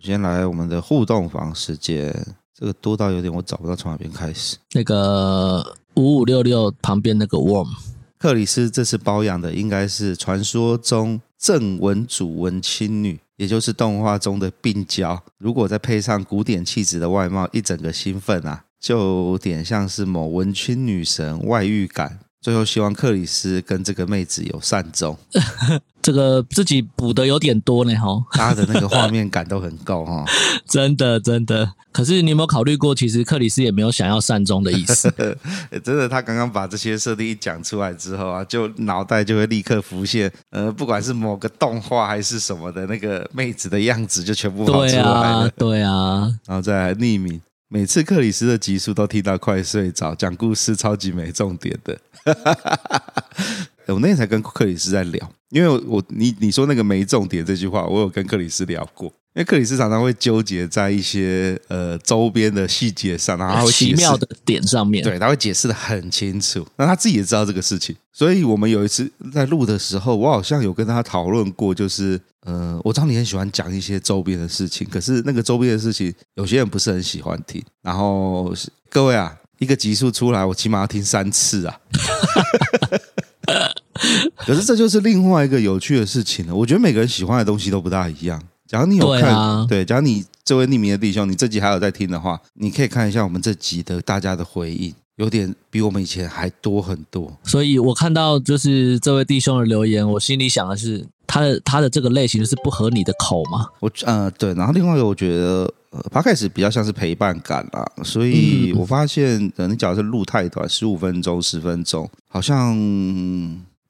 先来我们的互动房时间，这个多到有点我找不到从哪边开始。那个五五六六旁边那个 warm，克里斯这次包养的应该是传说中正文主文青女，也就是动画中的病娇。如果再配上古典气质的外貌，一整个兴奋啊，就有点像是某文青女神外遇感。最后希望克里斯跟这个妹子有善终。这个自己补的有点多呢，哈。他的那个画面感都很够，哈。真的，真的。可是你有没有考虑过，其实克里斯也没有想要善终的意思。真的，他刚刚把这些设定一讲出来之后啊，就脑袋就会立刻浮现，呃，不管是某个动画还是什么的那个妹子的样子，就全部跑出来了。对啊，对啊。然后再来匿名。每次克里斯的集数都听到快睡着，讲故事超级没重点的。我那天才跟克里斯在聊，因为我你你说那个没重点这句话，我有跟克里斯聊过。因为克里斯常常会纠结在一些呃周边的细节上，然后他会奇妙的点上面，对，他会解释的很清楚。那他自己也知道这个事情，所以我们有一次在录的时候，我好像有跟他讨论过，就是呃，我知道你很喜欢讲一些周边的事情，可是那个周边的事情，有些人不是很喜欢听。然后各位啊，一个集数出来，我起码要听三次啊。可是这就是另外一个有趣的事情了。我觉得每个人喜欢的东西都不大一样。假如你有看，对，啊、对，假如你这位匿名的弟兄，你这集还有在听的话，你可以看一下我们这集的大家的回应，有点比我们以前还多很多。所以我看到就是这位弟兄的留言，我心里想的是，他的他的这个类型是不合你的口吗？我呃对，然后另外一个我觉得呃，Podcast 比较像是陪伴感啦，所以我发现，呃，你假如是录太短，十五分钟、十分钟，好像。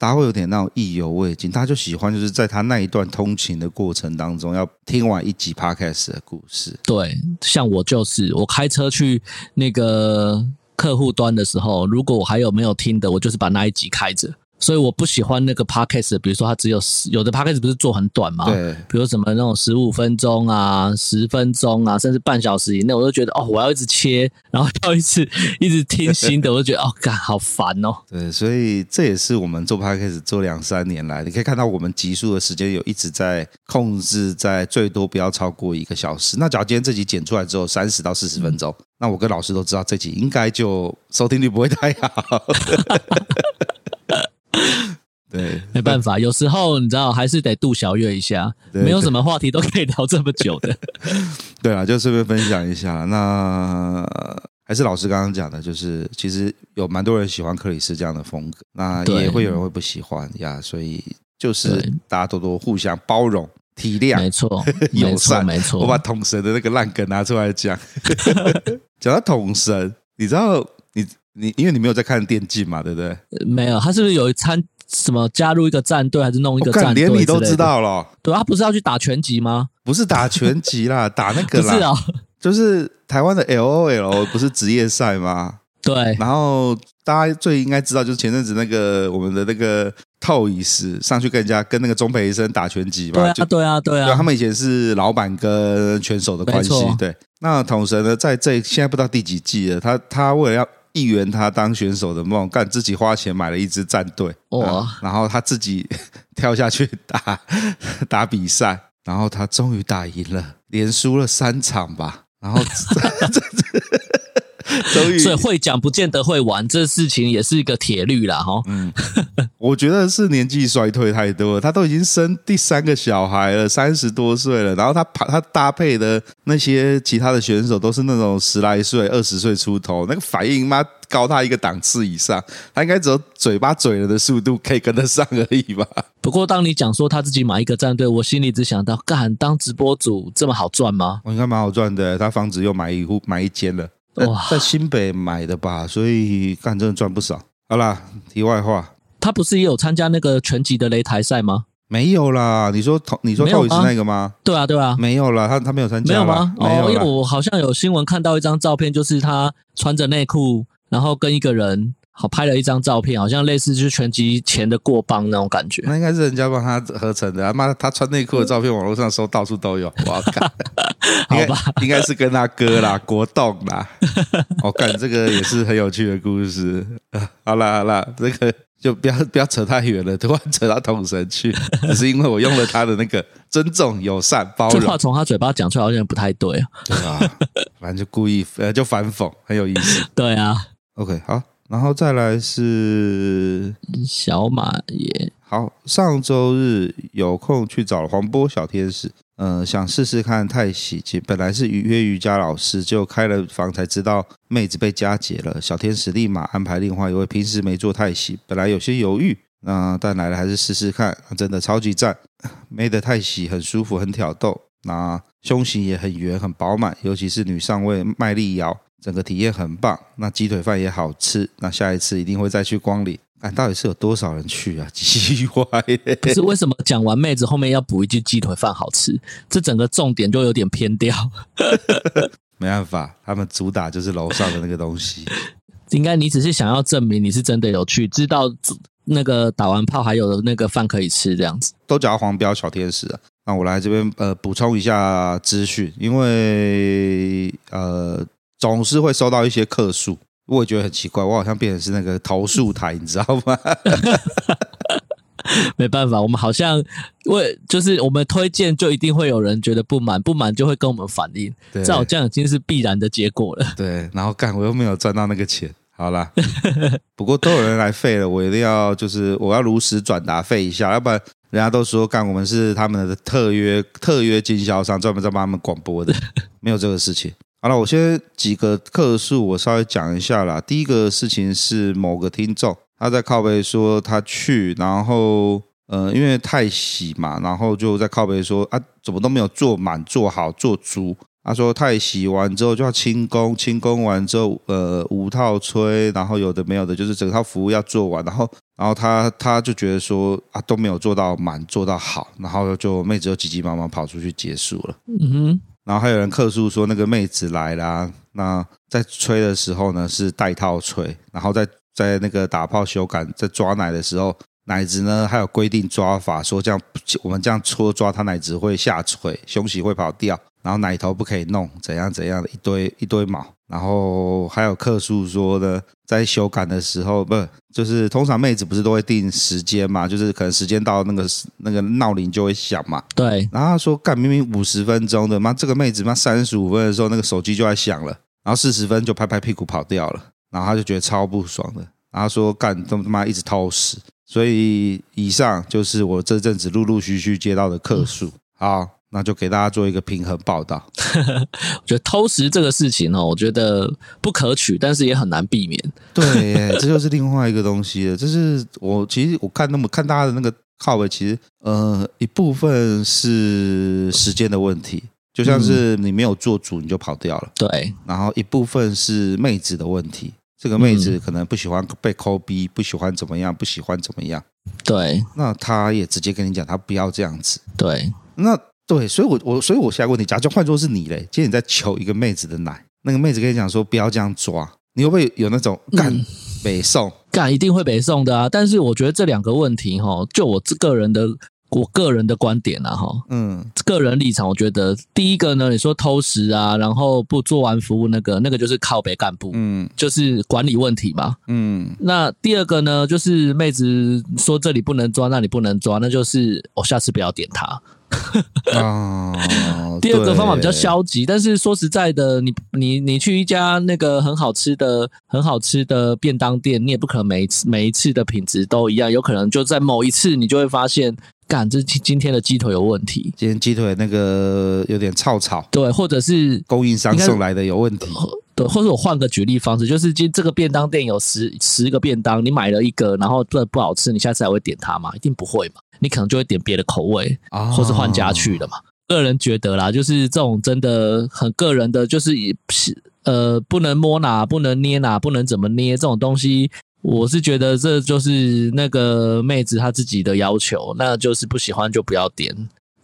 大家会有点那种意犹未尽，大家就喜欢就是在他那一段通勤的过程当中，要听完一集 Podcast 的故事。对，像我就是，我开车去那个客户端的时候，如果我还有没有听的，我就是把那一集开着。所以我不喜欢那个 podcast，比如说它只有有的 podcast 不是做很短嘛？对，比如什么那种十五分钟啊、十分钟啊，甚至半小时以内，我都觉得哦，我要一直切，然后要一直 一直听新的，我就觉得哦，干好烦哦。对，所以这也是我们做 podcast 做两三年来，你可以看到我们集数的时间有一直在控制在最多不要超过一个小时。那假如今天这集剪出来之后三十到四十分钟，嗯、那我跟老师都知道这集应该就收听率不会太好。对，没办法，有时候你知道还是得度小月一下，没有什么话题都可以聊这么久的。对啊，就顺便分享一下。那还是老师刚刚讲的，就是其实有蛮多人喜欢克里斯这样的风格，那也会有人会不喜欢呀。所以就是大家多多互相包容、体谅，没错，友善，没错。我把统神的那个烂梗拿出来讲，讲到统神，你知道你。因为你没有在看电竞嘛，对不对？没有，他是不是有一参什么加入一个战队，还是弄一个战队？连你都知道了。对，他不是要去打拳击吗？不是打拳击啦，打那个啦。是啊，就是台湾的 LOL 不是职业赛吗？对。然后大家最应该知道，就是前阵子那个我们的那个 Toys 上去跟人家跟那个钟培生打拳击嘛。对啊，对啊，对啊。他们以前是老板跟拳手的关系。对。那统神呢，在这现在不知道第几季了，他他为了要。一圆他当选手的梦，干自己花钱买了一支战队，哇！然后他自己 跳下去 打 打比赛，然后他终于打赢了，连输了三场吧，然后。所以会讲不见得会玩，这事情也是一个铁律啦，哈。嗯，我觉得是年纪衰退太多了，他都已经生第三个小孩了，三十多岁了，然后他他搭配的那些其他的选手都是那种十来岁、二十岁出头，那个反应妈高他一个档次以上，他应该只有嘴巴嘴了的速度可以跟得上而已吧。不过，当你讲说他自己买一个战队，我心里只想到，干当直播主这么好赚吗？我应该蛮好赚的，他房子又买一户买一间了。哇，在新北买的吧，所以干真的赚不少。好啦，题外话，他不是也有参加那个拳击的擂台赛吗？没有啦，你说透你说透宇是那个吗？对啊，对啊，没有啦，他他没有参加，没有吗？没有，哦，因为我好像有新闻看到一张照片，就是他穿着内裤，然后跟一个人好拍了一张照片，好像类似就是拳击前的过磅那种感觉。那应该是人家帮他合成的，妈，他穿内裤的照片，网络上搜到处都有，我要看。好吧，应该是跟他哥啦，国栋啦。我看这个也是很有趣的故事。好啦好啦，这个。就不要不要扯太远了，突然扯到统神去，只是因为我用了他的那个尊重、友善、包容。这话从他嘴巴讲出来好像不太对啊。对啊，反正就故意呃就反讽，很有意思。对啊，OK 好，然后再来是小马爷。好，上周日有空去找了黄波小天使。呃，想试试看太喜，本来是预约瑜伽老师，就开了房才知道妹子被加解了。小天使立马安排另外一位平时没做太喜，本来有些犹豫，那、但来了还是试试看，真的超级赞。妹的太喜很舒服，很挑逗，那胸型也很圆很饱满，尤其是女上位卖力摇，整个体验很棒。那鸡腿饭也好吃，那下一次一定会再去光临。看到底是有多少人去啊？奇怪，可是为什么讲完妹子后面要补一句鸡腿饭好吃？这整个重点就有点偏掉。没办法，他们主打就是楼上的那个东西。应该你只是想要证明你是真的有去，知道那个打完炮还有那个饭可以吃这样子。都叫黄标小天使啊！那我来这边呃补充一下资讯，因为呃总是会收到一些客诉。我也觉得很奇怪，我好像变成是那个投诉台，你知道吗？没办法，我们好像为就是我们推荐，就一定会有人觉得不满，不满就会跟我们反映，这好像已经是必然的结果了。对，然后干我又没有赚到那个钱，好啦，不过都有人来废了，我一定要就是我要如实转达废一下，要不然人家都说干我们是他们的特约特约经销商，专门在帮他们广播的，没有这个事情。好了，我先几个客数，我稍微讲一下啦。第一个事情是某个听众他在靠背说他去，然后呃，因为太喜嘛，然后就在靠背说啊，怎么都没有做满、做好、做足。他说太喜完之后就要轻功，轻功完之后呃五套吹，然后有的没有的，就是整套服务要做完，然后然后他他就觉得说啊都没有做到满、做到好，然后就妹子就急急忙忙跑出去结束了。嗯哼。然后还有人客诉说那个妹子来啦，那在吹的时候呢是带套吹，然后在在那个打炮修改在抓奶的时候，奶子呢还有规定抓法，说这样我们这样搓抓它奶子会下垂，胸洗会跑掉，然后奶头不可以弄，怎样怎样的一堆一堆毛。然后还有客诉说的，在修改的时候，不就是通常妹子不是都会定时间嘛？就是可能时间到那个那个闹铃就会响嘛。对。然后他说干明明五十分钟的，妈这个妹子妈三十五分的时候那个手机就在响了，然后四十分就拍拍屁股跑掉了，然后他就觉得超不爽的。然后说干他妈一直偷食，所以以上就是我这阵子陆陆续续接到的客诉。好。那就给大家做一个平衡报道。我觉得偷食这个事情哦，我觉得不可取，但是也很难避免。对，这就是另外一个东西了。就是我其实我看那么看大家的那个靠位，其实呃一部分是时间的问题，就像是你没有做主你就跑掉了。对，然后一部分是妹子的问题，这个妹子可能不喜欢被抠逼，不喜欢怎么样，不喜欢怎么样。对，那他也直接跟你讲，他不要这样子。对，那。对，所以我我所以我下个问题，假如换作是你嘞，今天你在求一个妹子的奶，那个妹子跟你讲说不要这样抓，你会不会有那种干北宋干一定会北宋的啊？但是我觉得这两个问题哈，就我个人的我个人的观点啊哈，嗯，个人立场，我觉得第一个呢，你说偷食啊，然后不做完服务那个那个就是靠北干部，嗯，就是管理问题嘛，嗯，那第二个呢，就是妹子说这里不能抓，那里不能抓，那就是我下次不要点她。啊，第二个方法比较消极，但是说实在的，你你你去一家那个很好吃的很好吃的便当店，你也不可能每一次每一次的品质都一样，有可能就在某一次你就会发现，干这今天的鸡腿有问题，今天鸡腿那个有点臭臭，对，或者是供应商送来的有问题，对，或者我换个举例方式，就是今这个便当店有十十个便当，你买了一个，然后这不好吃，你下次还会点它吗？一定不会嘛。你可能就会点别的口味，或是换家去的嘛。个人觉得啦，就是这种真的很个人的，就是呃，不能摸哪，不能捏哪，不能怎么捏这种东西，我是觉得这就是那个妹子她自己的要求，那就是不喜欢就不要点，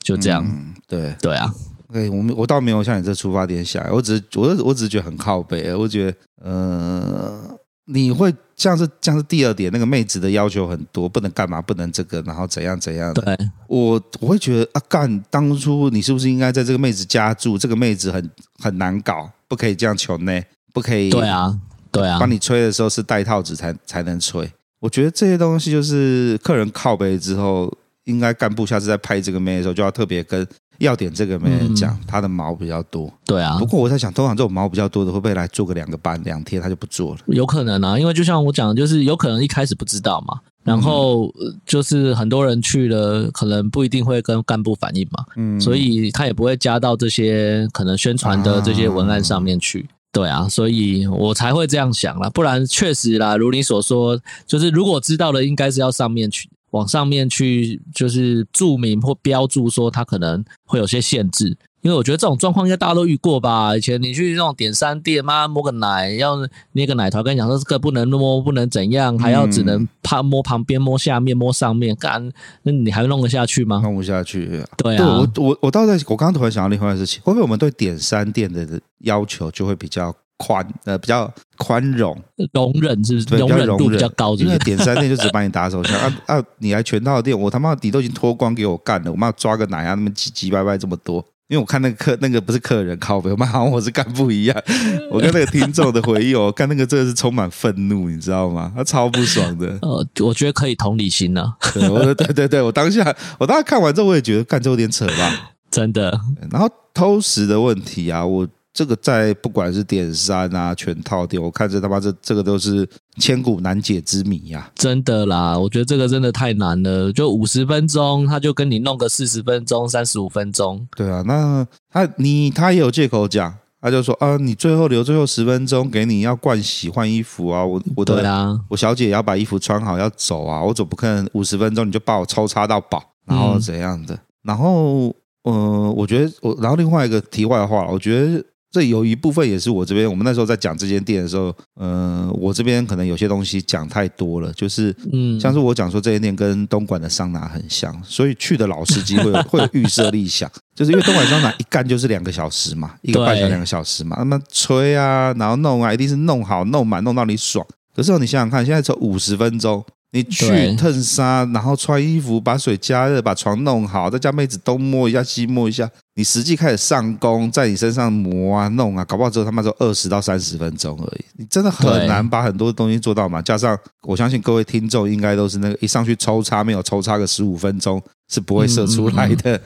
就这样。嗯、对对啊，对我我倒没有像你这出发点想，我只是我我只是觉得很靠北，我觉得呃。你会像是像是第二点，那个妹子的要求很多，不能干嘛，不能这个，然后怎样怎样的。对，我我会觉得啊，干，当初你是不是应该在这个妹子家住？这个妹子很很难搞，不可以这样求呢，不可以。对啊，对啊。帮你吹的时候是戴套子才才能吹。我觉得这些东西就是客人靠北之后，应该干部下次在拍这个妹的时候就要特别跟。要点这个没人讲，嗯、他的毛比较多。对啊，不过我在想，通常这种毛比较多的，会不会来做个两个班两天，他就不做了？有可能啊，因为就像我讲的，就是有可能一开始不知道嘛，然后就是很多人去了，可能不一定会跟干部反映嘛，嗯，所以他也不会加到这些可能宣传的这些文案上面去。啊对啊，所以我才会这样想啦，不然确实啦，如你所说，就是如果知道了，应该是要上面去。往上面去，就是注明或标注说它可能会有些限制，因为我觉得这种状况应该大家都遇过吧。以前你去那种点三店，妈摸个奶要捏个奶头，跟你讲说这个不能摸，不能怎样，还要只能怕摸旁边、摸下面、摸上面，干，那你还弄得下去吗？弄不下去。对啊，我我我倒在，我刚刚突然想到另外一件事情，会不会我们对点三店的要求就会比较？宽呃比较宽容，容忍是不是？容忍度比较高，因为点三店就只帮你打手枪 啊啊！你来全套店，我他妈底都已经脱光给我干了，我妈抓个奶啊，那么唧唧歪歪这么多。因为我看那个客那个不是客人靠背，我们好像我是干部一样。我跟那个听众的回忆哦，看那个真的是充满愤怒，你知道吗？他超不爽的。呃，我觉得可以同理心呢、啊。对，我说对对对，我当下我当时看完之后，我也觉得干这有点扯吧，真的。然后偷食的问题啊，我。这个在不管是点三啊，全套店，我看这他妈这这个都是千古难解之谜呀！真的啦，我觉得这个真的太难了。就五十分钟，他就跟你弄个四十分钟、三十五分钟。对啊，那他你他也有借口讲，他就说啊，你最后留最后十分钟给你要盥洗换衣服啊，我我的啊，我小姐也要把衣服穿好要走啊，我总不可能五十分钟你就把我抽插到饱，然后怎样的？嗯、然后呃，我觉得我然后另外一个题外话，我觉得。这有一部分也是我这边，我们那时候在讲这间店的时候，呃，我这边可能有些东西讲太多了，就是，嗯，像是我讲说这间店跟东莞的桑拿很像，所以去的老司机会有 会有预设立想，就是因为东莞桑拿一干就是两个小时嘛，一个半小时两个小时嘛，那么吹啊，然后弄啊，一定是弄好弄满弄到你爽。可是你想想看，现在才五十分钟。你去烫沙，然后穿衣服，把水加热，把床弄好，再叫妹子东摸一下西摸一下。你实际开始上工，在你身上磨啊弄啊，搞不好只有他妈就二十到三十分钟而已。你真的很难把很多东西做到嘛？加上我相信各位听众应该都是那个一上去抽插没有抽插个十五分钟是不会射出来的。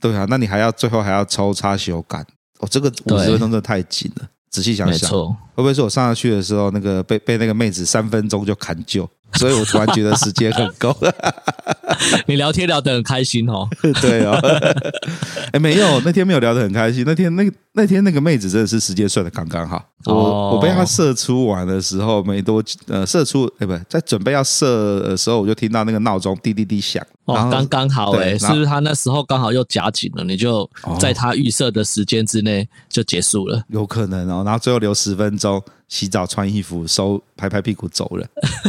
对啊，那你还要最后还要抽插修改哦，这个五十分钟真的太紧了。仔细想想，会不会是我上去的时候那个被被那个妹子三分钟就砍就？所以我突然觉得时间很够，你聊天聊得很开心哦。对哦，哎，没有，那天没有聊得很开心。那天那那天那个妹子真的是时间算的刚刚好。我我被她射出完的时候没多呃，射出哎不在准备要射的时候，我就听到那个闹钟滴滴滴响。哦，刚刚好哎，是不是他那时候刚好又夹紧了？你就在他预设的时间之内就结束了。有可能哦，然后最后留十分钟。洗澡、穿衣服、收、拍拍屁股走了。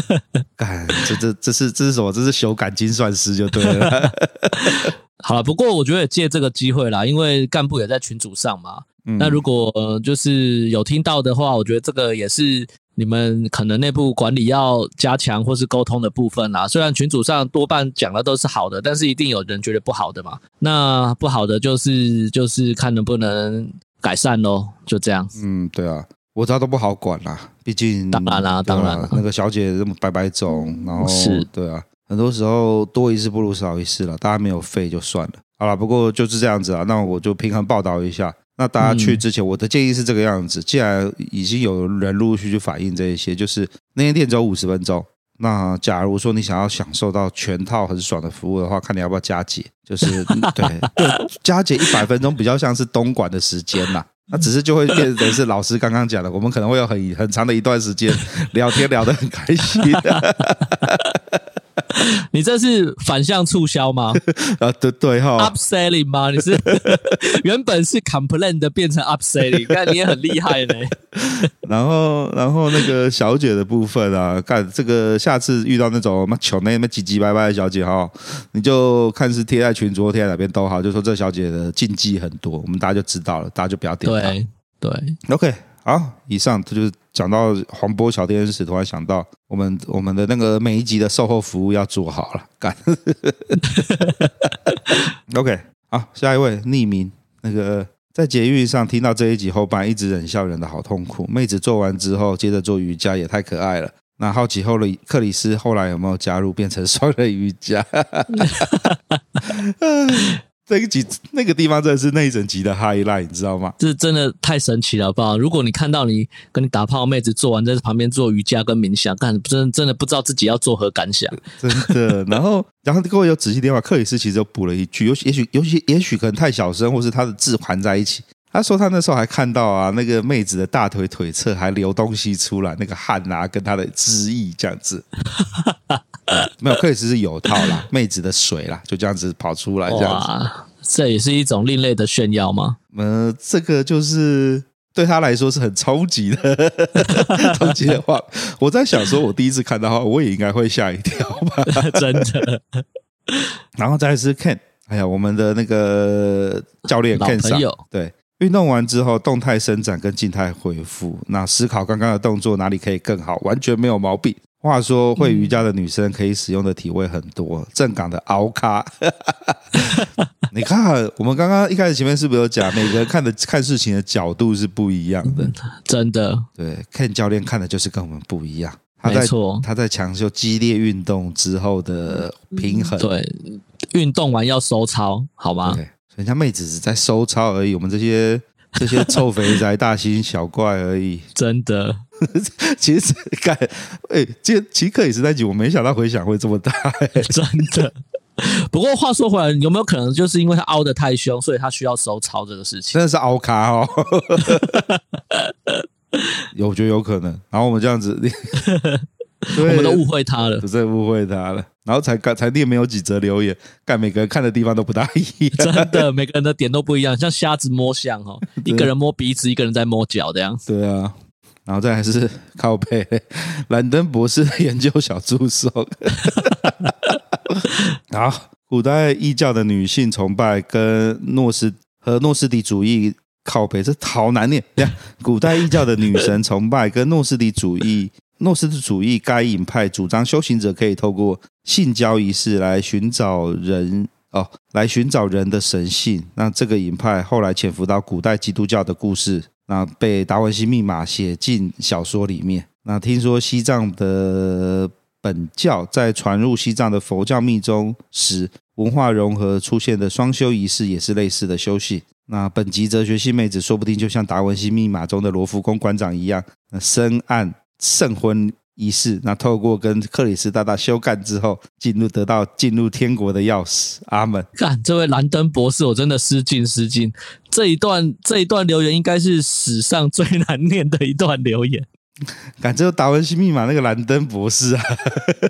干，这这这是这是什么？这是修改精算师就对了。好了，不过我觉得也借这个机会啦，因为干部也在群组上嘛。嗯、那如果就是有听到的话，我觉得这个也是你们可能内部管理要加强或是沟通的部分啦。虽然群组上多半讲的都是好的，但是一定有人觉得不好的嘛。那不好的就是就是看能不能改善喽，就这样。嗯，对啊。我知道都不好管啦，毕竟当然啦，当然啦，那个小姐这么白白种，然后是。对啊，很多时候多一事不如少一事了，大家没有废就算了，好了，不过就是这样子啊，那我就平衡报道一下。那大家去之前，我的建议是这个样子，既然已经有人陆陆续续反映这一些，就是那间店只有五十分钟，那假如说你想要享受到全套很爽的服务的话，看你要不要加节，就是对 对，加节一百分钟比较像是东莞的时间呐。那只是就会变成是老师刚刚讲的，我们可能会有很很长的一段时间聊天聊得很开心。你这是反向促销吗？啊，对对哈，upselling 吗？你是 原本是 complain 的变成 upselling，看你也很厉害呢。然后，然后那个小姐的部分啊，看这个下次遇到那种什么穷那那唧唧歪歪的小姐哈，你就看是贴在群组贴在哪边都好，就说这小姐的禁忌很多，我们大家就知道了，大家就不要点。对对，OK，好，以上这就是。讲到黄波小天使，突然想到我们我们的那个每一集的售后服务要做好了，干。OK，好，下一位匿名，那个在捷运上听到这一集后半，一直忍笑忍的好痛苦。妹子做完之后，接着做瑜伽，也太可爱了。那好奇后的克里斯后来有没有加入变成双人瑜伽？这个集那个地方真的是那一整集的 highlight，你知道吗？这真的太神奇了，好不好？如果你看到你跟你打炮妹子做完，在旁边做瑜伽跟冥想，干真真的不知道自己要作何感想，真的。然后，然后各位有仔细听话，克里斯其实又补了一句，尤其也许尤其也许可能太小声，或是他的字含在一起。他说他那时候还看到啊，那个妹子的大腿腿侧还流东西出来，那个汗啊，跟她的汁液这样子。没有，克里斯是有套啦，妹子的水啦，就这样子跑出来，这样子，这也是一种另类的炫耀吗？呃，这个就是对他来说是很冲击的，冲击的话，我在想说，我第一次看到的话，我也应该会吓一跳吧，真的。然后再来是 Ken，哎呀，我们的那个教练 Ken 上，对，运动完之后，动态伸展跟静态恢复，那思考刚刚的动作哪里可以更好，完全没有毛病。话说会瑜伽的女生可以使用的体位很多，正港的凹咖。你看，我们刚刚一开始前面是不是有讲，每个人看的看事情的角度是不一样的，真的。对，Ken 教练看的就是跟我们不一样。他在没错，他在强修激烈运动之后的平衡。对，运动完要收操，好吗？对，人家妹子只在收操而已，我们这些这些臭肥宅、大惊小怪而已。真的。其实，干，哎，其实其实克也是那集，我没想到回响会这么大，真的。不过话说回来，有没有可能就是因为他凹的太凶，所以他需要收操这个事情？真的是凹咖哦，有，我觉得有可能。然后我们这样子，我们都误会他了，真的误会他了。然后才刚才念没有几则留言，干每个人看的地方都不大一样，真的，每个人的点都不一样，像瞎子摸象哦，一个人摸鼻子，一个人在摸脚这样。对啊。然后再还是靠背 兰登博士的研究小助手。好，古代异教的女性崇拜跟诺斯和诺斯底主义靠背，这好难念。古代异教的女神崇拜跟诺斯底主义，诺斯的主义该隐派主张修行者可以透过性交仪式来寻找人哦，来寻找人的神性。那这个隐派后来潜伏到古代基督教的故事。那被达文西密码写进小说里面。那听说西藏的本教在传入西藏的佛教密宗时，文化融合出现的双修仪式也是类似的修行。那本集哲学系妹子说不定就像达文西密码中的罗浮宫馆长一样，那深谙圣婚仪式。那透过跟克里斯大大修干之后，进入得到进入天国的钥匙。阿门。干这位兰登博士，我真的失敬失敬。这一段这一段留言应该是史上最难念的一段留言。感觉达文西密码那个兰登博士啊，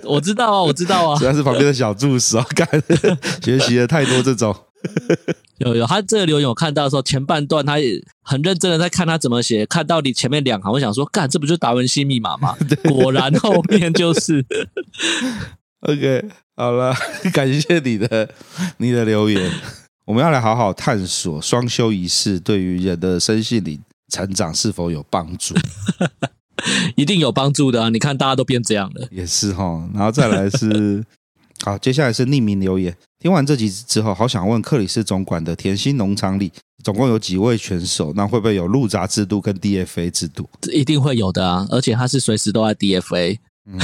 我知道啊，我知道啊，主要是旁边的小助手，干学习了太多这种。有有，他这个留言我看到的时候，前半段他也很认真的在看他怎么写，看到你前面两行，我想说，干，这不就是达文西密码吗？果然后面就是。OK，好了，感谢你的你的留言。我们要来好好探索双修仪式对于人的身心灵成长是否有帮助？一定有帮助的啊！你看大家都变这样了，也是哈。然后再来是，好，接下来是匿名留言。听完这集之后，好想问克里斯总管的甜心农场里总共有几位选手？那会不会有入闸制度跟 DFA 制度？一定会有的啊！而且他是随时都在 DFA。嗯，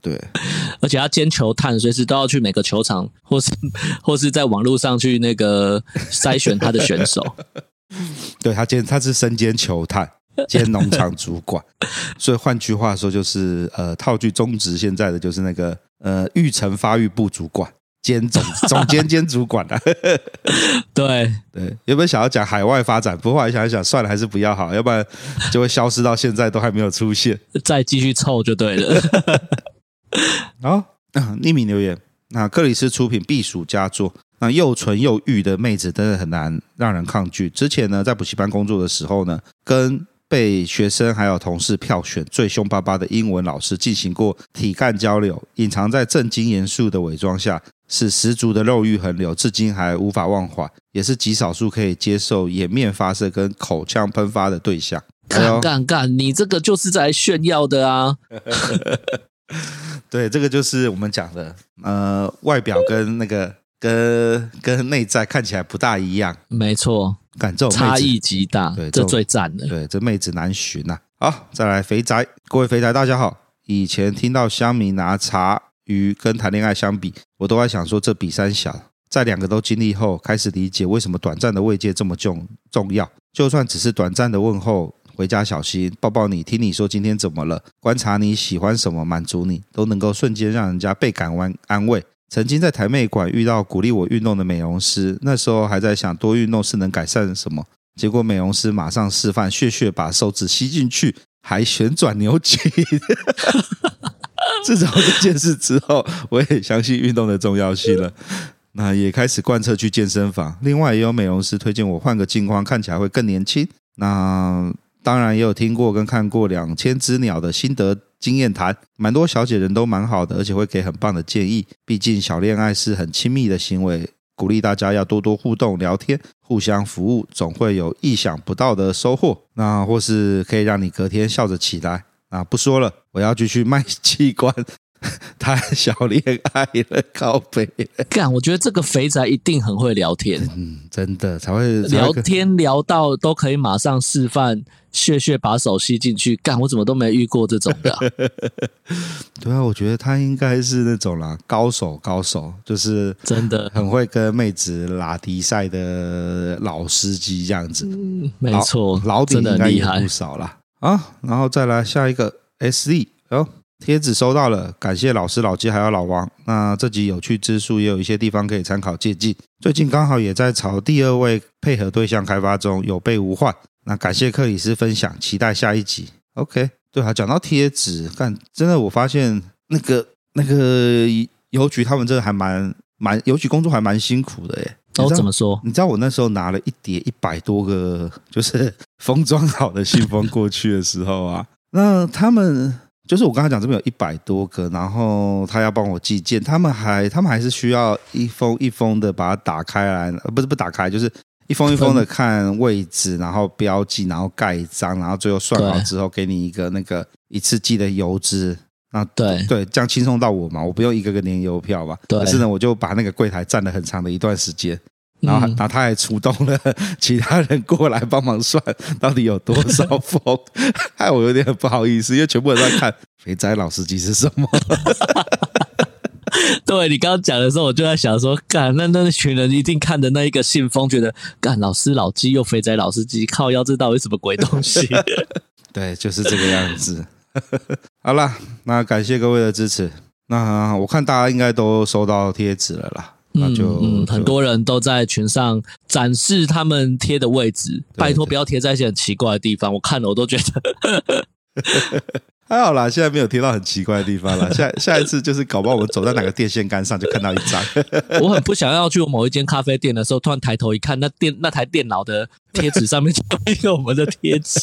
对，而且他兼球探，随时都要去每个球场，或是 或是在网络上去那个筛选他的选手。对，他兼他是身兼球探兼农场主管，所以换句话说就是呃，套句中职现在的就是那个呃育成发育部主管。兼总 总监兼主管啊，对对，有没有想要讲海外发展？不过后来想一想，算了，还是不要好，要不然就会消失到现在都还没有出现。再继续凑就对了。好，匿名留言，那克里斯出品避暑佳作。那又纯又欲的妹子真的很难让人抗拒。之前呢，在补习班工作的时候呢，跟被学生还有同事票选最凶巴巴的英文老师进行过体干交流，隐藏在正经严肃的伪装下，是十足的肉欲横流，至今还无法忘怀，也是极少数可以接受颜面发射跟口腔喷发的对象。干干干，你这个就是在炫耀的啊！对，这个就是我们讲的，呃，外表跟那个跟跟内在看起来不大一样，没错。感这差异极大，对，这最赞的。对，这妹子难寻呐。好，再来肥宅，各位肥宅大家好。以前听到乡民拿茶余跟谈恋爱相比，我都在想说这比三小。在两个都经历后，开始理解为什么短暂的慰藉这么重重要。就算只是短暂的问候，回家小心，抱抱你，听你说今天怎么了，观察你喜欢什么，满足你，都能够瞬间让人家倍感安安慰。曾经在台妹馆遇到鼓励我运动的美容师，那时候还在想多运动是能改善什么，结果美容师马上示范，血血把手指吸进去，还旋转扭曲。自从这件事之后，我也相信运动的重要性了，那也开始贯彻去健身房。另外，也有美容师推荐我换个镜框，看起来会更年轻。那当然也有听过跟看过两千只鸟的心得经验谈，蛮多小姐人都蛮好的，而且会给很棒的建议。毕竟小恋爱是很亲密的行为，鼓励大家要多多互动聊天，互相服务，总会有意想不到的收获。那或是可以让你隔天笑着起来。啊，不说了，我要继续卖器官。太小恋爱了，靠北了。干，我觉得这个肥宅一定很会聊天，嗯，真的才会聊天聊到都可以马上示范，血血把手吸进去。干，我怎么都没遇过这种的啊？对啊，我觉得他应该是那种啦，高手高手，就是真的很会跟妹子拉迪赛的老司机这样子。嗯，没错，老底应该也不少啦。啊，然后再来下一个 SE 哦。贴纸收到了，感谢老师、老鸡还有老王。那这集有趣之处也有一些地方可以参考借鉴。最近刚好也在朝第二位配合对象开发中，有备无患。那感谢克里斯分享，期待下一集。OK，对啊，讲到贴纸，看真的我发现那个那个邮局他们真的还蛮蛮邮局工作还蛮辛苦的耶。哦，怎么说？你知道我那时候拿了一叠一百多个就是封装好的信封过去的时候啊，那他们。就是我刚才讲这边有一百多个，然后他要帮我寄件，他们还他们还是需要一封一封的把它打开来，呃，不是不打开，就是一封一封的看位置，然后标记，然后盖章，然后最后算好之后给你一个那个一次寄的邮资。那，对对，这样轻松到我嘛，我不用一个个粘邮票吧？对。可是呢，我就把那个柜台站了很长的一段时间。然后，然后他还出动了 其他人过来帮忙算到底有多少封，害我有点不好意思，因为全部人在看肥仔老司机是什么。对，你刚刚讲的时候，我就在想说，干那那群人一定看的那一个信封，觉得干老师老鸡又肥仔老司机，靠腰这到底什么鬼东西？对，就是这个样子。好了，那感谢各位的支持。那我看大家应该都收到贴纸了啦。那就，嗯嗯，很多人都在群上展示他们贴的位置，拜托不要贴在一些很奇怪的地方。我看了我都觉得还 好啦，现在没有贴到很奇怪的地方了。下下一次就是搞不好我们走在哪个电线杆上就看到一张。我很不想要去某一间咖啡店的时候，突然抬头一看，那电那台电脑的贴纸上面就一个我们的贴纸，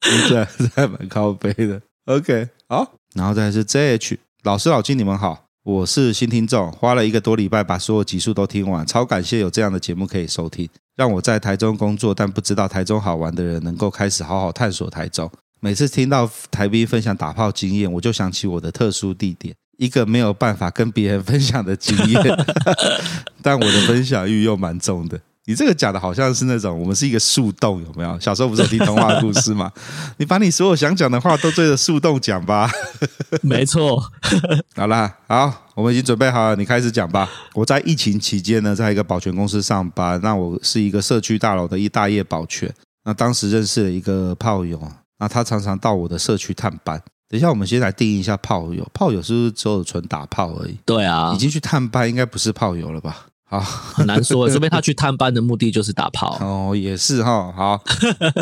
这还蛮靠背的。OK，好，然后再是 JH 老师老金，你们好。我是新听众，花了一个多礼拜把所有集数都听完，超感谢有这样的节目可以收听，让我在台中工作但不知道台中好玩的人能够开始好好探索台中。每次听到台宾分享打炮经验，我就想起我的特殊地点，一个没有办法跟别人分享的经验，但我的分享欲又蛮重的。你这个讲的好像是那种我们是一个树洞，有没有？小时候不是有听童话故事吗？你把你所有想讲的话都对着树洞讲吧。没错。好啦，好，我们已经准备好了，你开始讲吧。我在疫情期间呢，在一个保全公司上班，那我是一个社区大楼的一大夜保全。那当时认识了一个炮友，那他常常到我的社区探班。等一下，我们先来定义一下炮友。炮友是不是只有纯打炮而已？对啊，已经去探班，应该不是炮友了吧？好，很难说，说不定他去探班的目的就是打炮。哦，也是哈。好，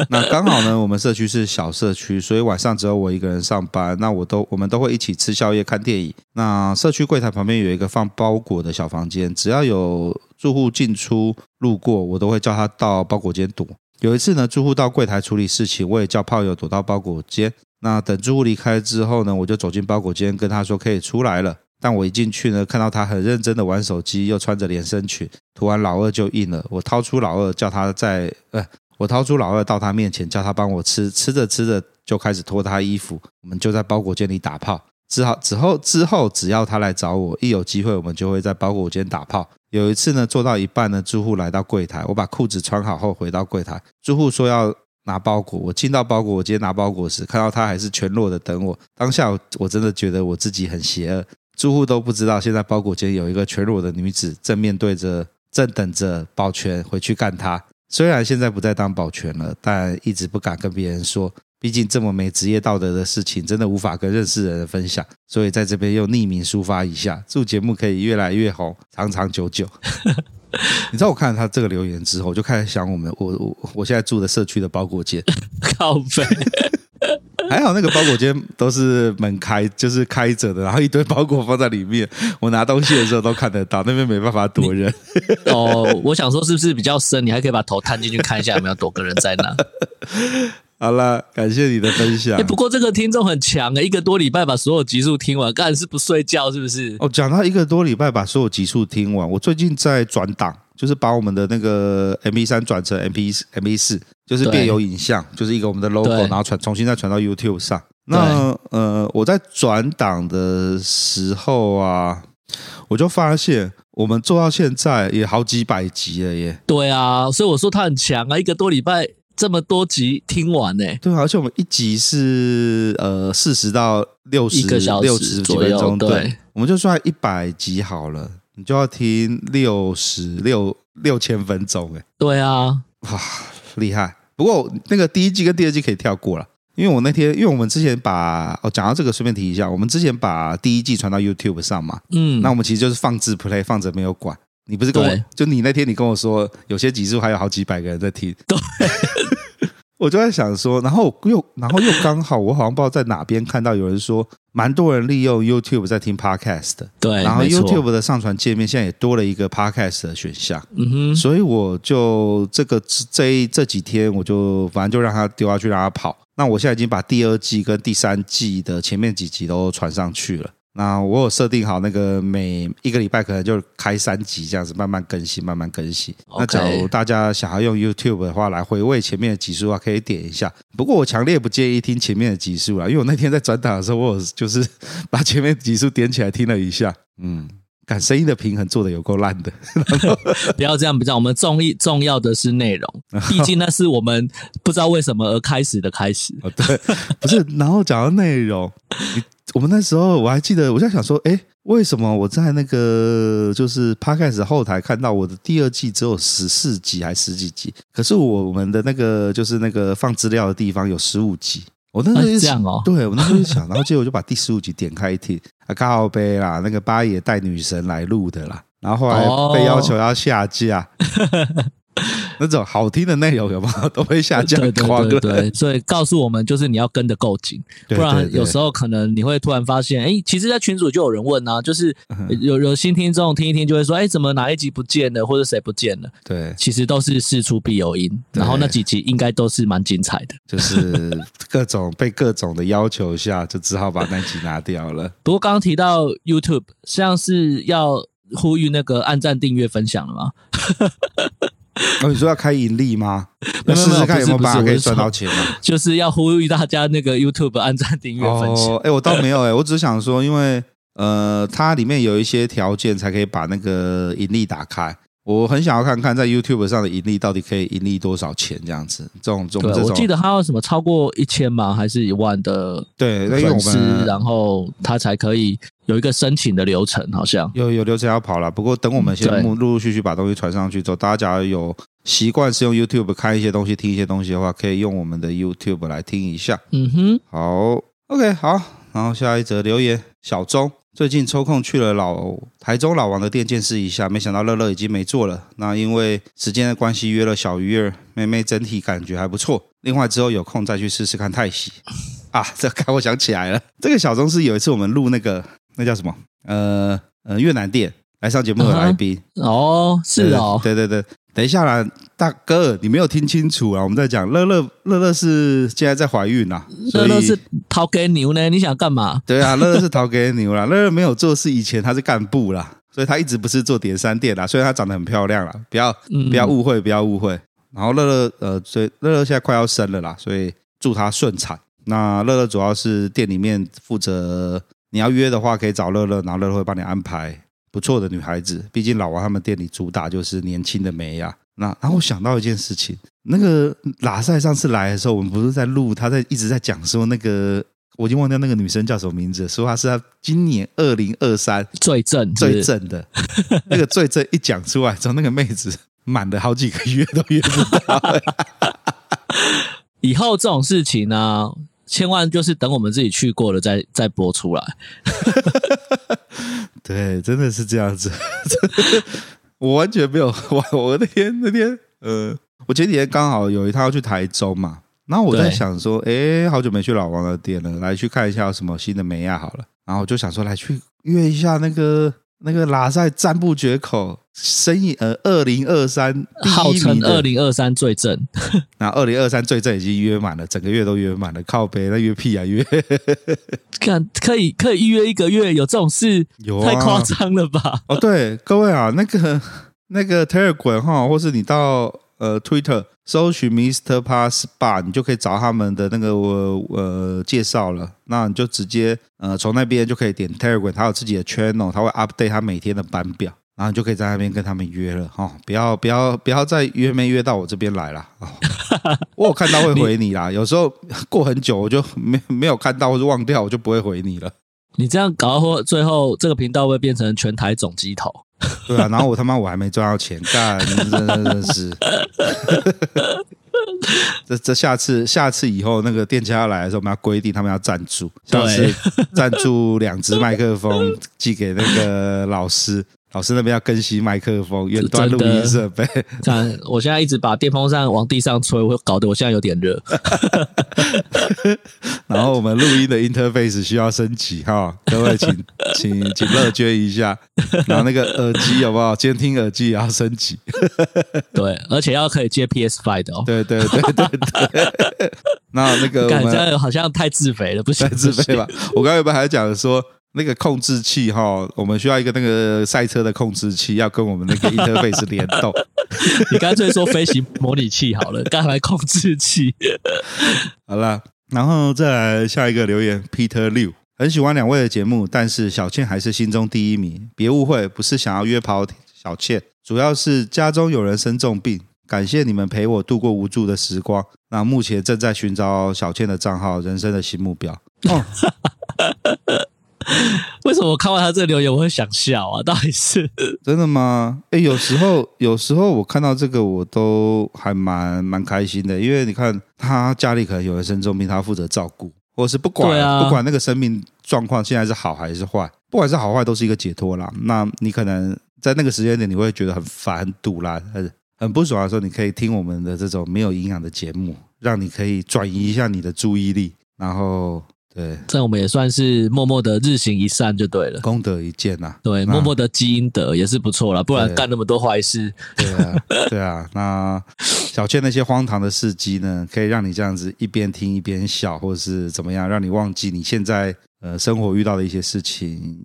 那刚好呢，我们社区是小社区，所以晚上只有我一个人上班。那我都我们都会一起吃宵夜、看电影。那社区柜台旁边有一个放包裹的小房间，只要有住户进出路过，我都会叫他到包裹间躲。有一次呢，住户到柜台处理事情，我也叫炮友躲到包裹间。那等住户离开之后呢，我就走进包裹间，跟他说可以出来了。但我一进去呢，看到他很认真的玩手机，又穿着连身裙，突然老二就硬了。我掏出老二，叫他在，呃，我掏出老二到他面前，叫他帮我吃。吃着吃着就开始脱他衣服，我们就在包裹间里打炮。之后之后之后，只要他来找我，一有机会我们就会在包裹间打炮。有一次呢，做到一半呢，住户来到柜台，我把裤子穿好后回到柜台，住户说要拿包裹。我进到包裹，我今天拿包裹时，看到他还是全裸的等我。当下我真的觉得我自己很邪恶。住户都不知道，现在包裹间有一个全裸的女子，正面对着，正等着保全回去干她。虽然现在不再当保全了，但一直不敢跟别人说，毕竟这么没职业道德的事情，真的无法跟认识的人分享。所以在这边用匿名抒发一下，祝节目可以越来越红，长长久久。你知道我看了他这个留言之后，我就开始想我们我我我现在住的社区的包裹间，靠北。还好那个包裹间都是门开，就是开着的，然后一堆包裹放在里面。我拿东西的时候都看得到，那边没办法躲人。哦，我想说是不是比较深？你还可以把头探进去看一下有没有躲个人在哪。好了，感谢你的分享。欸、不过这个听众很强诶，一个多礼拜把所有集数听完，干是不睡觉是不是？哦，讲到一个多礼拜把所有集数听完，我最近在转档，就是把我们的那个 M P 三转成 MP MP4。就是变有影像，就是一个我们的 logo，然后传重新再传到 YouTube 上。那呃，我在转档的时候啊，我就发现我们做到现在也好几百集了耶。对啊，所以我说他很强啊，一个多礼拜这么多集听完呢。对啊，而且我们一集是呃四十到六十个小时六十几分钟，对，我们就算一百集好了，你就要听六十六六千分钟哎。对啊，哇。厉害，不过那个第一季跟第二季可以跳过了，因为我那天，因为我们之前把哦讲到这个，顺便提一下，我们之前把第一季传到 YouTube 上嘛，嗯，那我们其实就是放置 play 放着没有管，你不是跟我，就你那天你跟我说有些集数还有好几百个人在听，对。我就在想说，然后又然后又刚好，我好像不知道在哪边看到有人说，蛮多人利用 YouTube 在听 Podcast 的，对，然后 YouTube 的上传界面现在也多了一个 Podcast 的选项，嗯哼，所以我就这个这一这几天我就反正就让他丢下去让他跑。那我现在已经把第二季跟第三季的前面几集都传上去了。那我有设定好那个每一个礼拜可能就开三集这样子，慢慢更新，慢慢更新。Okay. 那假如大家想要用 YouTube 的话来回味前面的集数啊，可以点一下。不过我强烈不建议听前面的集数啦，因为我那天在转档的时候，我有就是把前面集数点起来听了一下。嗯，感声音的平衡做的有够烂的。不要这样，不这样。我们重意重要的是内容，毕竟那是我们不知道为什么而开始的开始。哦对，不是。然后讲到内容，我们那时候我还记得，我在想说，哎，为什么我在那个就是 Podcast 后台看到我的第二季只有十四集还十几集，可是我们的那个就是那个放资料的地方有十五集。我那时候就想，哦，对我那时候就想，然后结果我就把第十五集点开一听，啊，靠北啦，那个八爷带女神来录的啦，然后后来被要求要下架。哦 那种好听的内容有没有都会下降？对对对对，所以告诉我们就是你要跟得够紧，不然有时候可能你会突然发现，哎，其实，在群组就有人问啊，就是有有新听众听一听就会说，哎，怎么哪一集不见了，或者谁不见了？对，其实都是事出必有因，然后那几集应该都是蛮精彩的，就是各种被各种的要求下，就只好把那集拿掉了。不过刚刚提到 YouTube，像是要呼吁那个按赞、订阅、分享了吗？哦，你说要开盈利吗？那试试看有没有办法可以赚到钱吗？就是要呼吁大家那个 YouTube 按赞、订阅、分享。哎，我倒没有哎，我只想说，因为呃，它里面有一些条件才可以把那个盈利打开。我很想要看看在 YouTube 上的盈利到底可以盈利多少钱这样子。这种这种，我记得它有什么超过一千吗？还是一万的对粉丝，然后它才可以。有一个申请的流程，好像有有流程要跑了。不过等我们先陆陆续续把东西传上去之后，大家假如有习惯是用 YouTube 看一些东西、听一些东西的话，可以用我们的 YouTube 来听一下。嗯哼，好，OK，好。然后下一则留言，小钟最近抽空去了老台中老王的店见识一下，没想到乐乐已经没做了。那因为时间的关系，约了小鱼儿妹妹，整体感觉还不错。另外之后有空再去试试看泰喜啊，这个 我想起来了，这个小钟是有一次我们录那个那叫什么？呃呃越南店来上节目的来宾、uh. 哦，是哦，对对对。等一下啦，大哥，你没有听清楚啊！我们在讲乐乐，乐乐是现在在怀孕呐。乐乐是逃给牛呢？你想干嘛？对啊，乐乐是逃给牛啦。乐乐没有做事以前他是干部啦，所以他一直不是做点三店啦。虽然他长得很漂亮啦，不要不要误会，不要误会。然后乐乐呃，所以乐乐现在快要生了啦，所以祝他顺产。那乐乐主要是店里面负责，你要约的话可以找乐乐，然后乐乐会帮你安排。不错的女孩子，毕竟老王他们店里主打就是年轻的美呀。那然后我想到一件事情，那个拉塞上次来的时候，我们不是在录，他在一直在讲说那个，我已经忘掉那个女生叫什么名字，说她是她今年二零二三最正最正的，那个最正一讲出来之后，那个妹子满了好几个月都约不到。以后这种事情呢、啊，千万就是等我们自己去过了再再播出来。对，真的是这样子。我完全没有，我我那天那天，呃，我前几天刚好有一趟要去台中嘛，然后我在想说，哎，好久没去老王的店了，来去看一下有什么新的美亚好了，然后我就想说，来去约一下那个。那个拉塞赞不绝口，生意呃，二零二三号称二零二三最正，那二零二三最正已经约满了，整个月都约满了，靠北那约屁啊约，看可以可以预约一个月，有这种事？有啊，太夸张了吧？哦，对，各位啊，那个那个 Telegram 哈，或是你到呃 Twitter。搜寻 Mister Pass Bar，你就可以找他们的那个呃介绍了。那你就直接呃从那边就可以点 Telegram，他有自己的 channel，他会 update 他每天的班表，然后你就可以在那边跟他们约了哈、哦。不要不要不要再约没约到我这边来了、哦。我有看到会回你啦，有时候过很久我就没没有看到或者忘掉，我就不会回你了。你这样搞到，最后这个频道会变成全台总机头。对啊，然后我他妈我还没赚到钱，干，真的真是。这这下次下次以后那个店家要来的时候，我们要规定他们要赞助，像是赞助两只麦克风寄给那个老师。老师那边要更新麦克风、远端录音设备。看，我现在一直把电风扇往地上吹，我搞得我现在有点热。然后我们录音的 interface 需要升级哈，各位请 请请乐捐一下。然后那个耳机好不好？监听耳机也要升级。对，而且要可以接 PS Five 的哦。对对对对对。那那个感觉好像太自肥了，不行，太自肥吧？我刚才有没有还讲说？那个控制器哈，我们需要一个那个赛车的控制器，要跟我们那个 interface 联动。你干脆说飞行模拟器好了，干嘛控制器？好了，然后再来下一个留言，Peter Liu 很喜欢两位的节目，但是小倩还是心中第一名。别误会，不是想要约跑小倩，主要是家中有人生重病，感谢你们陪我度过无助的时光。那目前正在寻找小倩的账号，人生的新目标。哦 为什么我看完他这个留言我会想笑啊？到底是 真的吗？哎，有时候有时候我看到这个我都还蛮蛮开心的，因为你看他家里可能有人生重病，他负责照顾，或是不管、啊、不管那个生命状况现在是好还是坏，不管是好坏都是一个解脱啦。那你可能在那个时间点你会觉得很烦、很堵啦，很很不爽的时候，你可以听我们的这种没有营养的节目，让你可以转移一下你的注意力，然后。对，这我们也算是默默的日行一善就对了，功德一件呐、啊。对，默默的积阴德也是不错啦，不然干那么多坏事。对啊，对啊。那小倩那些荒唐的事迹呢，可以让你这样子一边听一边笑，或者是怎么样，让你忘记你现在呃生活遇到的一些事情，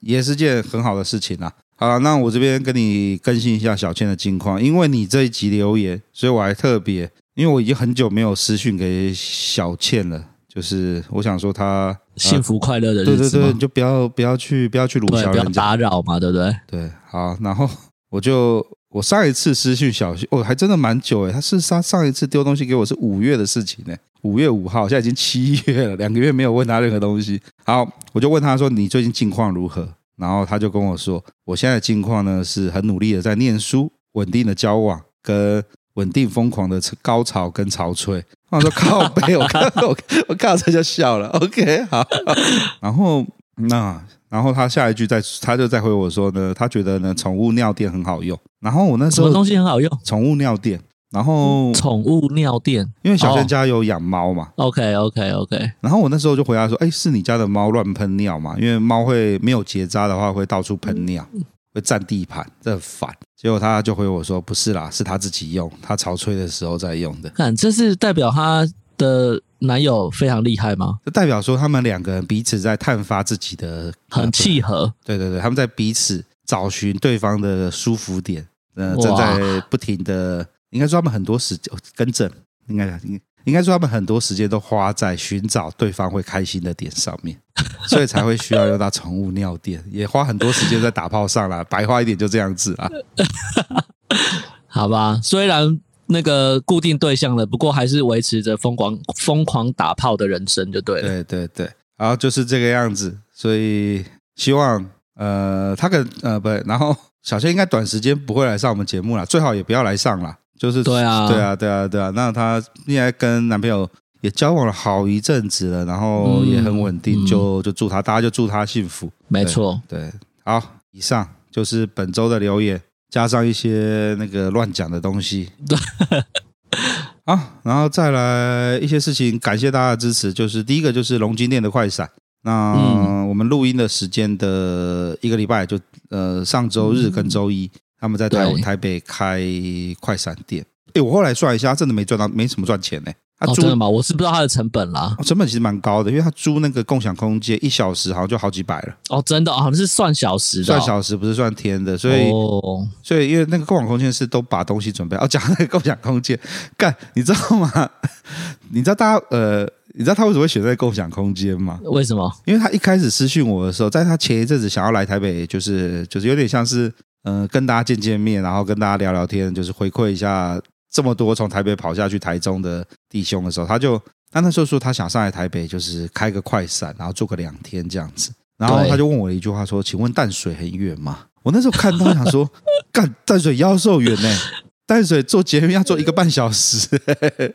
也是件很好的事情啦。好了，那我这边跟你更新一下小倩的近况，因为你这一集留言，所以我还特别，因为我已经很久没有私讯给小倩了。就是我想说他幸福快乐的日子，对对对，你就不要不要去不要去鲁小打扰嘛，对不对？对，好，然后 我就我上一次私讯小我、哦、还真的蛮久诶，他是上上一次丢东西给我是五月的事情呢，五月五号，现在已经七月了，两个月没有问他任何东西。好，我就问他说你最近近况如何？然后他就跟我说，我现在的近况呢是很努力的在念书，稳定的交往跟。稳定疯狂的高潮跟潮吹，我说靠北，我看我我看到这就笑了。OK，好，然后那然后他下一句再，他就再回我说呢，他觉得呢，宠物尿垫很好用。然后我那时候什么东西很好用？宠物尿垫。然后宠物尿垫，因为小轩家有养猫嘛。OK OK OK。然后我那时候就回答说，哎，是你家的猫乱喷尿嘛？因为猫会没有结扎的话，会到处喷尿，会占地盘，这很烦。结果他就回我说，不是啦，是他自己用，他潮吹的时候在用的。看，这是代表他的男友非常厉害吗？这代表说他们两个人彼此在探发自己的很契合。对对对，他们在彼此找寻对方的舒服点，呃，正在不停的，应该说他们很多时间更正，应该应应该说他们很多时间都花在寻找对方会开心的点上面，所以才会需要用到宠物尿垫，也花很多时间在打炮上了。白话一点就这样子啊，好吧，虽然。那个固定对象了，不过还是维持着疯狂疯狂打炮的人生就对了。对对对，然后就是这个样子，所以希望呃他跟呃不，然后小谢应该短时间不会来上我们节目了，最好也不要来上了。就是对啊。对啊对啊对啊，那她应该跟男朋友也交往了好一阵子了，然后也很稳定，嗯、就就祝她，大家就祝她幸福。没错，对，好，以上就是本周的留言。加上一些那个乱讲的东西，对，好，然后再来一些事情，感谢大家的支持。就是第一个就是龙金店的快闪，那我们录音的时间的一个礼拜就呃上周日跟周一，他们在台台北开快闪店。哎，我后来算一下，真的没赚到，没什么赚钱呢。他租、的吗？我是不知道他的成本啦。哦、成本其实蛮高的，因为他租那个共享空间一小时好像就好几百了。哦，真的，好像是算小时的，算小时不是算天的，所以，哦、所以因为那个共享空间是都把东西准备。哦，讲那个共享空间，干，你知道吗？你知道大家呃，你知道他为什么会选在共享空间吗？为什么？因为他一开始私讯我的时候，在他前一阵子想要来台北，就是就是有点像是呃跟大家见见面，然后跟大家聊聊天，就是回馈一下。这么多从台北跑下去台中的弟兄的时候，他就他那时候说他想上来台北，就是开个快闪，然后做个两天这样子。然后他就问我一句话说：“请问淡水很远吗？”我那时候看到想说：“干淡水妖兽远呢，淡水坐捷运要坐一个半小时。”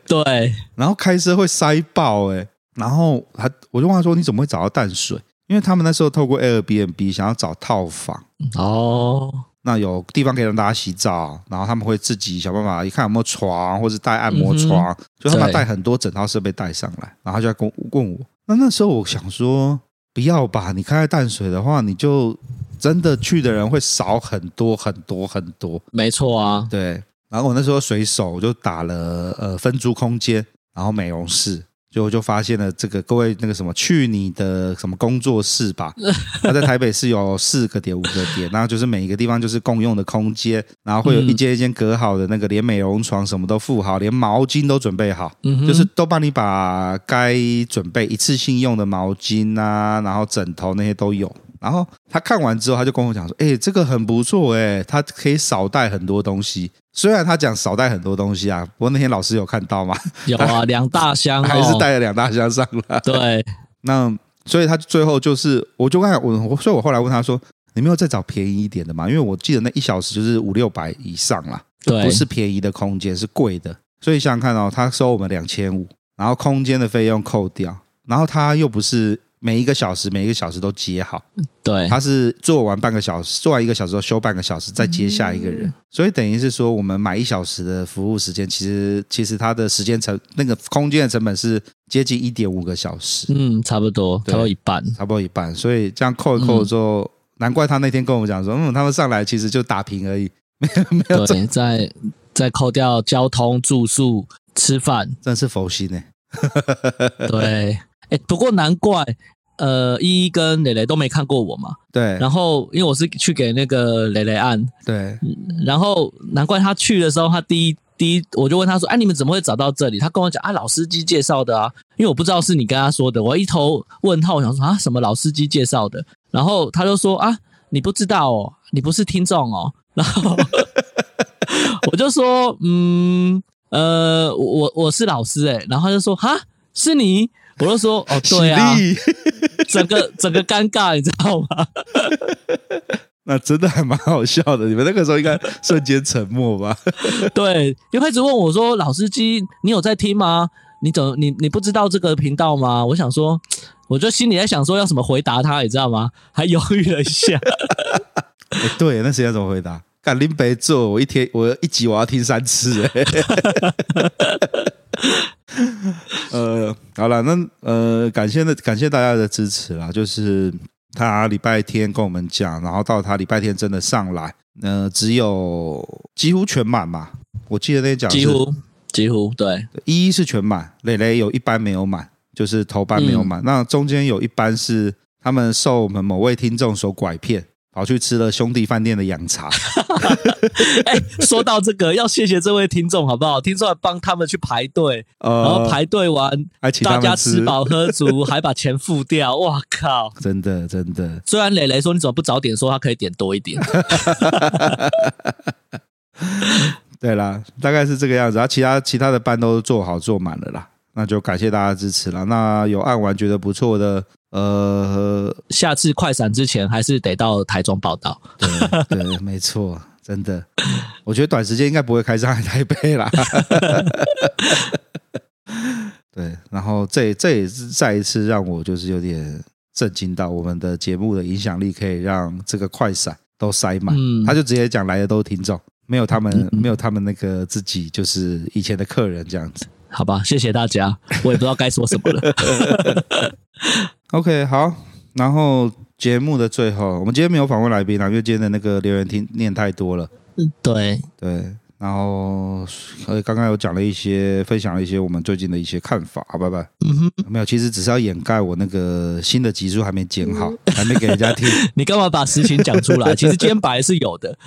对，然后开车会塞爆哎。然后他我就问他说：“你怎么会找到淡水？”因为他们那时候透过 Airbnb 想要找套房哦。那有地方可以让大家洗澡，然后他们会自己想办法，一看有没有床，或者带按摩床，嗯、就他们带很多整套设备带上来，然后就在跟问我。那那时候我想说，不要吧，你开在淡水的话，你就真的去的人会少很多很多很多。没错啊，对。然后我那时候随手就打了呃分租空间，然后美容室。就就发现了这个各位那个什么去你的什么工作室吧，他在台北市有四个点五个点，然后就是每一个地方就是共用的空间，然后会有一间一间隔好的那个连美容床什么都附好，连毛巾都准备好，就是都帮你把该准备一次性用的毛巾啊，然后枕头那些都有。然后他看完之后，他就跟我讲说：“哎，这个很不错哎，他可以少带很多东西。虽然他讲少带很多东西啊，不过那天老师有看到吗？有啊，两大箱，还是带了两大箱上来。对，那所以他最后就是，我就刚才我，所以我后来问他说：你没有再找便宜一点的吗？因为我记得那一小时就是五六百以上啦，对，不是便宜的空间，是贵的。所以想想看哦，他收我们两千五，然后空间的费用扣掉，然后他又不是。”每一个小时，每一个小时都接好。对，他是做完半个小时，做完一个小时后休半个小时，再接下一个人。嗯、所以等于是说，我们买一小时的服务时间，其实其实它的时间成那个空间的成本是接近一点五个小时。嗯，差不多，差不多一半，差不多一半。所以这样扣一扣之后，嗯、难怪他那天跟我讲说，嗯，他们上来其实就打平而已，没有没有。对，再再扣掉交通、住宿、吃饭，真是佛心呢。对。哎，不过难怪，呃，依依跟蕾蕾都没看过我嘛。对。然后，因为我是去给那个蕾蕾按。对。然后，难怪他去的时候，他第一第一，我就问他说：“哎，你们怎么会找到这里？”他跟我讲：“啊，老司机介绍的啊。”因为我不知道是你跟他说的，我一头问号，我想说啊，什么老司机介绍的？然后他就说：“啊，你不知道哦，你不是听众哦。”然后 我就说：“嗯，呃，我我是老师哎。”然后他就说：“哈，是你。”我就说哦，对啊，整个整个尴尬，你知道吗？那真的还蛮好笑的。你们那个时候应该瞬间沉默吧？对，又开始问我说：“老司机，你有在听吗？你怎么你你不知道这个频道吗？”我想说，我就心里在想说要怎么回答他，你知道吗？还犹豫了一下。欸、对，那谁要怎么回答？干林北做，我一天我一集我要听三次。呃，好了，那呃，感谢的感谢大家的支持啦。就是他礼拜天跟我们讲，然后到他礼拜天真的上来，呃，只有几乎全满嘛。我记得那讲几乎几乎对，一一是全满，磊磊有一班没有满，就是头班没有满。嗯、那中间有一班是他们受我们某位听众所拐骗。跑去吃了兄弟饭店的洋茶。哎，说到这个，要谢谢这位听众，好不好？听说还帮他们去排队，呃、然后排队完，大家吃饱喝足，还把钱付掉。哇靠！真的真的。虽然磊磊说你怎么不早点说，他可以点多一点。对啦，大概是这个样子。然后其他其他的班都做好做满了啦，那就感谢大家支持了。那有按完觉得不错的。呃，下次快闪之前还是得到台中报道。对对，没错，真的，我觉得短时间应该不会开上海台北啦。对，然后这这也是再一次让我就是有点震惊到，我们的节目的影响力可以让这个快闪都塞满。嗯，他就直接讲来的都是听众，没有他们，没有他们那个自己就是以前的客人这样子。好吧，谢谢大家，我也不知道该说什么了。OK，好，然后节目的最后，我们今天没有访问来宾啦，因为今天的那个留言听念太多了。嗯，对对。然后，呃，刚刚有讲了一些，分享了一些我们最近的一些看法，好，拜拜。嗯哼，没有，其实只是要掩盖我那个新的集数还没剪好，还没给人家听。你干嘛把实情讲出来？其实今天本来是有的。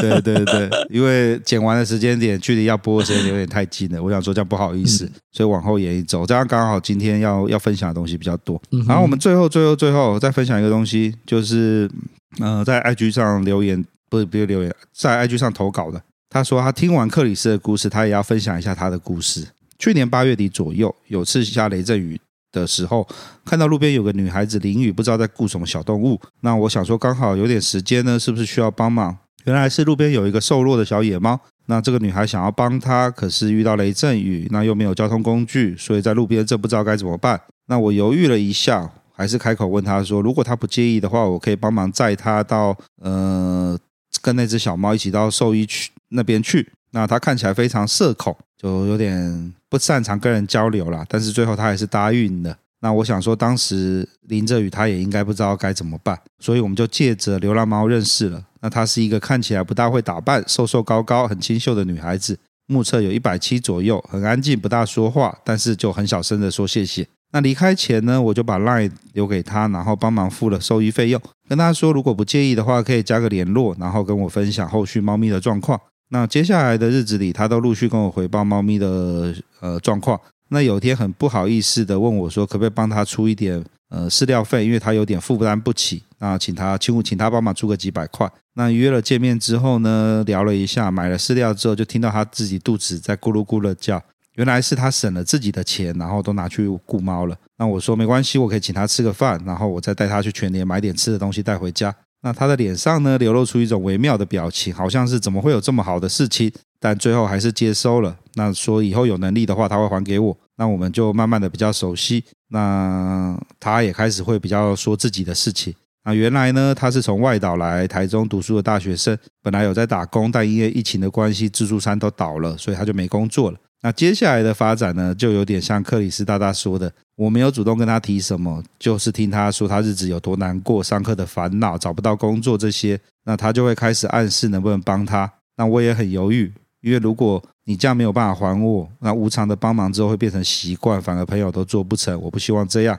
对对对，因为剪完的时间点距离要播的时间有点太近了，我想说这样不好意思，嗯、所以往后延一周，这样刚好今天要要分享的东西比较多。嗯、然后我们最后最后最后再分享一个东西，就是呃，在 IG 上留言，不是不是留言，在 IG 上投稿的。他说他听完克里斯的故事，他也要分享一下他的故事。去年八月底左右，有次下雷阵雨的时候，看到路边有个女孩子淋雨，不知道在顾什么小动物。那我想说，刚好有点时间呢，是不是需要帮忙？原来是路边有一个瘦弱的小野猫。那这个女孩想要帮她，可是遇到雷阵雨，那又没有交通工具，所以在路边这不知道该怎么办。那我犹豫了一下，还是开口问她说：“如果她不介意的话，我可以帮忙载她到呃，跟那只小猫一起到兽医去。”那边去，那他看起来非常社恐，就有点不擅长跟人交流啦。但是最后他还是答应了。那我想说，当时淋着雨，他也应该不知道该怎么办，所以我们就借着流浪猫认识了。那她是一个看起来不大会打扮、瘦瘦高高、很清秀的女孩子，目测有一百七左右，很安静，不大说话，但是就很小声的说谢谢。那离开前呢，我就把 LINE 留给她，然后帮忙付了兽医费用，跟她说如果不介意的话，可以加个联络，然后跟我分享后续猫咪的状况。那接下来的日子里，他都陆续跟我回报猫咪的呃状况。那有一天很不好意思的问我说，可不可以帮他出一点呃饲料费，因为他有点负担不起。那请他请请他帮忙出个几百块。那约了见面之后呢，聊了一下，买了饲料之后，就听到他自己肚子在咕噜咕噜叫，原来是他省了自己的钱，然后都拿去雇猫了。那我说没关系，我可以请他吃个饭，然后我再带他去全联买点吃的东西带回家。那他的脸上呢，流露出一种微妙的表情，好像是怎么会有这么好的事情？但最后还是接收了。那说以后有能力的话，他会还给我。那我们就慢慢的比较熟悉。那他也开始会比较说自己的事情。那原来呢，他是从外岛来台中读书的大学生，本来有在打工，但因为疫情的关系，自助餐都倒了，所以他就没工作了。那接下来的发展呢，就有点像克里斯大大说的，我没有主动跟他提什么，就是听他说他日子有多难过，上课的烦恼，找不到工作这些，那他就会开始暗示能不能帮他。那我也很犹豫，因为如果你这样没有办法还我，那无偿的帮忙之后会变成习惯，反而朋友都做不成，我不希望这样。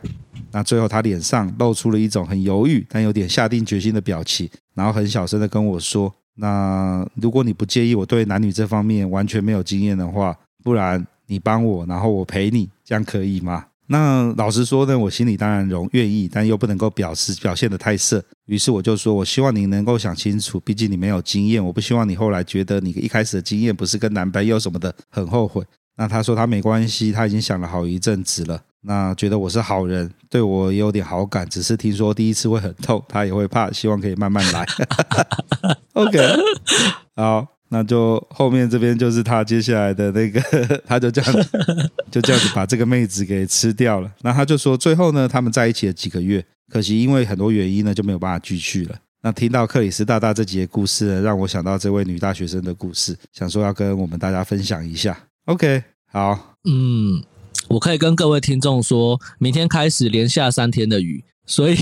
那最后他脸上露出了一种很犹豫，但有点下定决心的表情，然后很小声的跟我说：“那如果你不介意我对男女这方面完全没有经验的话。”不然你帮我，然后我陪你，这样可以吗？那老实说呢，我心里当然容愿意，但又不能够表示表现得太色。于是我就说，我希望你能够想清楚，毕竟你没有经验，我不希望你后来觉得你一开始的经验不是跟男朋友什么的，很后悔。那他说他没关系，他已经想了好一阵子了。那觉得我是好人，对我也有点好感，只是听说第一次会很痛，他也会怕，希望可以慢慢来。OK，好，那就后面这边就是他接下来的那个，他就这样子，就这样子把这个妹子给吃掉了。那他就说，最后呢，他们在一起了几个月，可惜因为很多原因呢，就没有办法继续了。那听到克里斯大大这集的故事呢，让我想到这位女大学生的故事，想说要跟我们大家分享一下。OK，好，嗯，我可以跟各位听众说，明天开始连下三天的雨，所以。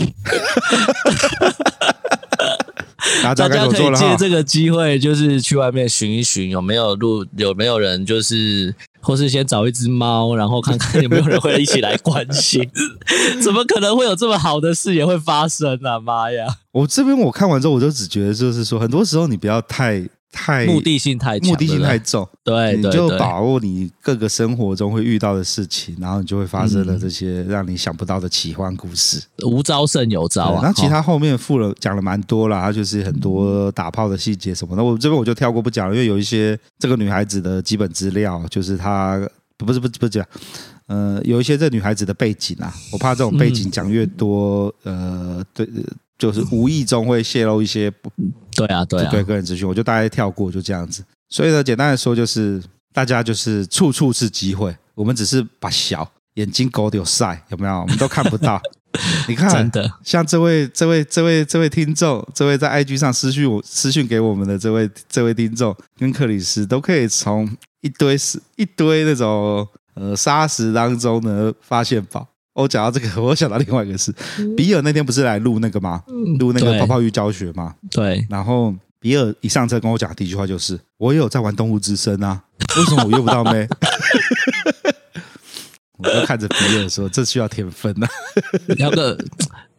大家可以借这个机会，就是去外面寻一寻，有没有路，有没有人，就是或是先找一只猫，然后看看有没有人会一起来关心。怎么可能会有这么好的事也会发生啊？妈呀！我这边我看完之后，我就只觉得就是说，很多时候你不要太。太目的性太强，目的性太重，对，你就把握你各个生活中会遇到的事情，然后你就会发生了这些让你想不到的奇幻故事。无招胜有招啊！那其他后面附了讲了蛮多了，他就是很多打炮的细节什么的。我这边我就跳过不讲了，因为有一些这个女孩子的基本资料，就是她不是不是不是讲，呃，有一些这女孩子的背景啊，我怕这种背景讲越多，呃，对。就是无意中会泄露一些不对啊，对啊，对个人资讯，我就大概跳过，就这样子。所以呢，简单的说，就是大家就是处处是机会，我们只是把小眼睛狗丢晒，有没有？我们都看不到。你看，真的，像这位、这位、这位、这位听众，这位在 IG 上私讯我、私讯给我们的这位、这位听众，跟克里斯都可以从一堆是一堆那种呃沙石当中呢发现宝。我讲到这个，我想到另外一个事。比尔那天不是来录那个吗？录那个泡泡浴教学吗？对。然后比尔一上车跟我讲的第一句话就是：“我也有在玩动物之声啊，为什么我约不到妹？” 我就看着比尔说：“这需要天分呐、啊。”要个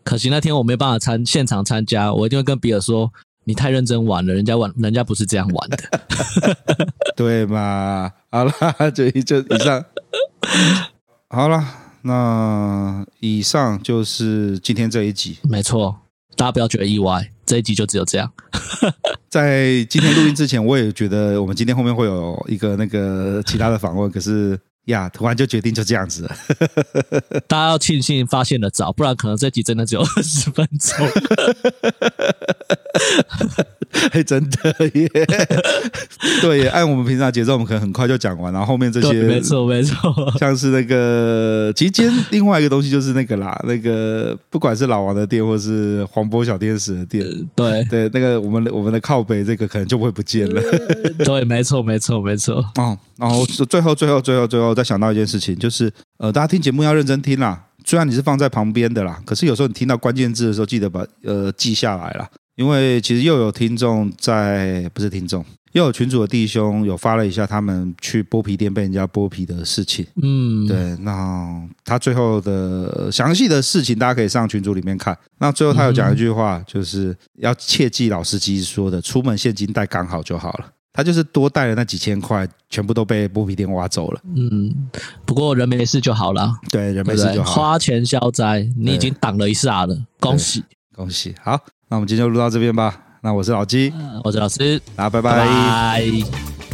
可惜那天我没办法参现场参加，我一定会跟比尔说：“你太认真玩了，人家玩人家不是这样玩的。”对嘛？好了，就就以上好了。那以上就是今天这一集，没错，大家不要觉得意外，这一集就只有这样。在今天录音之前，我也觉得我们今天后面会有一个那个其他的访问，可是呀，突然就决定就这样子了。大家要庆幸发现的早，不然可能这集真的只有二十分钟。哎，真的耶！对耶，按我们平常节奏，我们可能很快就讲完，然后后面这些，没错没错，像是那个，其实今天另外一个东西就是那个啦，那个不管是老王的店，或是黄波小天使的店，对对，那个我们我们的靠北这个可能就会不见了。对，没错没错没错。哦，然后最后最后最后最后再想到一件事情，就是呃，大家听节目要认真听啦，虽然你是放在旁边的啦，可是有时候你听到关键字的时候，记得把呃记下来啦。因为其实又有听众在，不是听众，又有群主的弟兄有发了一下他们去剥皮店被人家剥皮的事情。嗯，对，那他最后的详细的事情大家可以上群组里面看。那最后他有讲一句话，就是要切记老司机说的，出门现金带刚好就好了。他就是多带了那几千块，全部都被剥皮店挖走了。嗯，不过人没事就好了。对，人没事就好。花钱消灾，你已经挡了一下了，恭喜恭喜，好。那我们今天就录到这边吧。那我是老鸡，我是老师，那拜拜。拜拜。